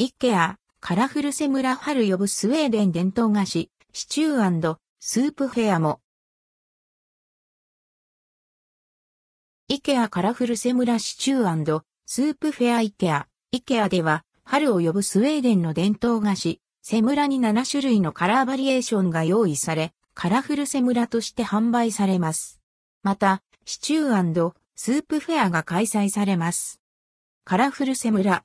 イケア、カラフルセムラ春呼ぶスウェーデン伝統菓子、シチュースープフェアも。イケアカラフルセムラシチュースープフェアイケア。イケアでは、春を呼ぶスウェーデンの伝統菓子、セムラに7種類のカラーバリエーションが用意され、カラフルセムラとして販売されます。また、シチュースープフェアが開催されます。カラフルセムラ。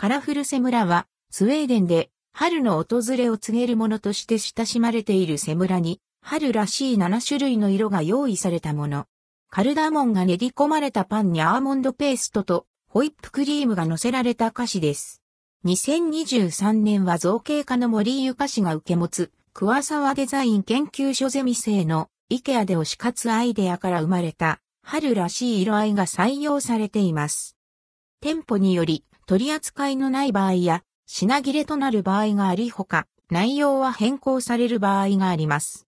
カラフルセムラは、スウェーデンで春の訪れを告げるものとして親しまれているセムラに、春らしい7種類の色が用意されたもの。カルダモンが練り込まれたパンにアーモンドペーストとホイップクリームが乗せられた菓子です。2023年は造形家の森ゆか氏が受け持つ、桑沢デザイン研究所ゼミ生のイケアで推し活アイデアから生まれた春らしい色合いが採用されています。店舗により取り扱いのない場合や品切れとなる場合がありほか、内容は変更される場合があります。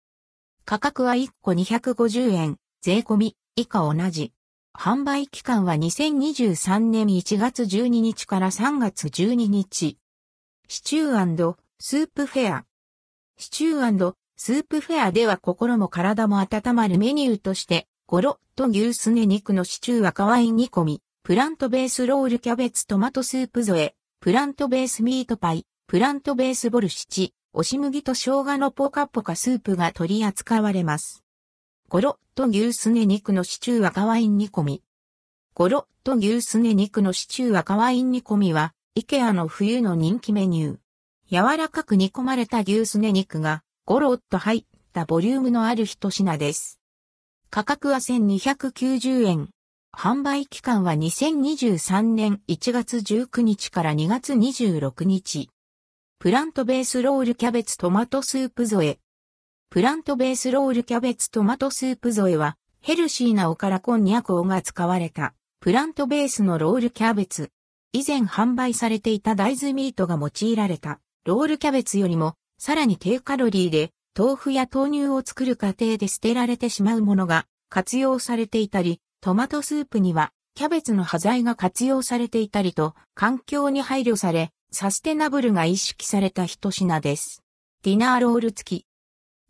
価格は1個250円、税込み、以下同じ。販売期間は2023年1月12日から3月12日。シチュースープフェア。シチュースープフェアでは心も体も温まるメニューとして、ゴロッと牛すね肉のシチュー赤ワイン煮込み、プラントベースロールキャベツトマトスープ添え、プラントベースミートパイ、プラントベースボルシチ、押し麦と生姜のポカポカスープが取り扱われます。ゴロッと牛すね肉のシチュー赤ワイン煮込み。ゴロッと牛すね肉のシチュー赤ワイン煮込みは、イケアの冬の人気メニュー。柔らかく煮込まれた牛すね肉が、ゴロッと入ったボリュームのある一品です。価格は1290円。販売期間は2023年1月19日から2月26日。プラントベースロールキャベツトマトスープ添え。プラントベースロールキャベツトマトスープ添えは、ヘルシーなおからこんにゃくをが使われた、プラントベースのロールキャベツ。以前販売されていた大豆ミートが用いられた、ロールキャベツよりも、さらに低カロリーで、豆腐や豆乳を作る過程で捨てられてしまうものが活用されていたり、トマトスープには、キャベツの端材が活用されていたりと、環境に配慮され、サステナブルが意識された一品です。ディナーロール付き。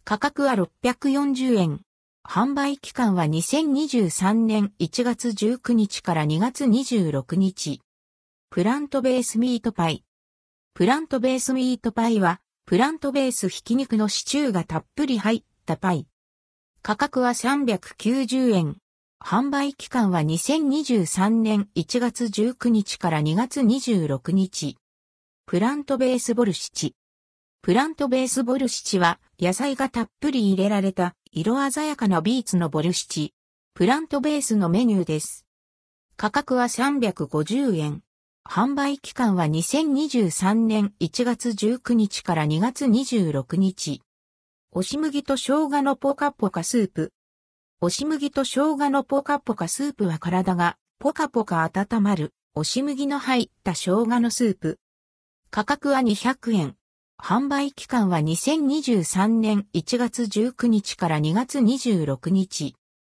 価格は640円。販売期間は2023年1月19日から2月26日。プラントベースミートパイ。プラントベースミートパイは、プラントベースひき肉のシチューがたっぷり入ったパイ。価格は390円。販売期間は2023年1月19日から2月26日。プラントベースボルシチ。プラントベースボルシチは野菜がたっぷり入れられた色鮮やかなビーツのボルシチ。プラントベースのメニューです。価格は350円。販売期間は2023年1月19日から2月26日。押し麦と生姜のポカポカスープ。押し麦と生姜のポカポカスープは体がポカポカ温まる押し麦の入った生姜のスープ。価格は200円。販売期間は2023年1月19日から2月26日。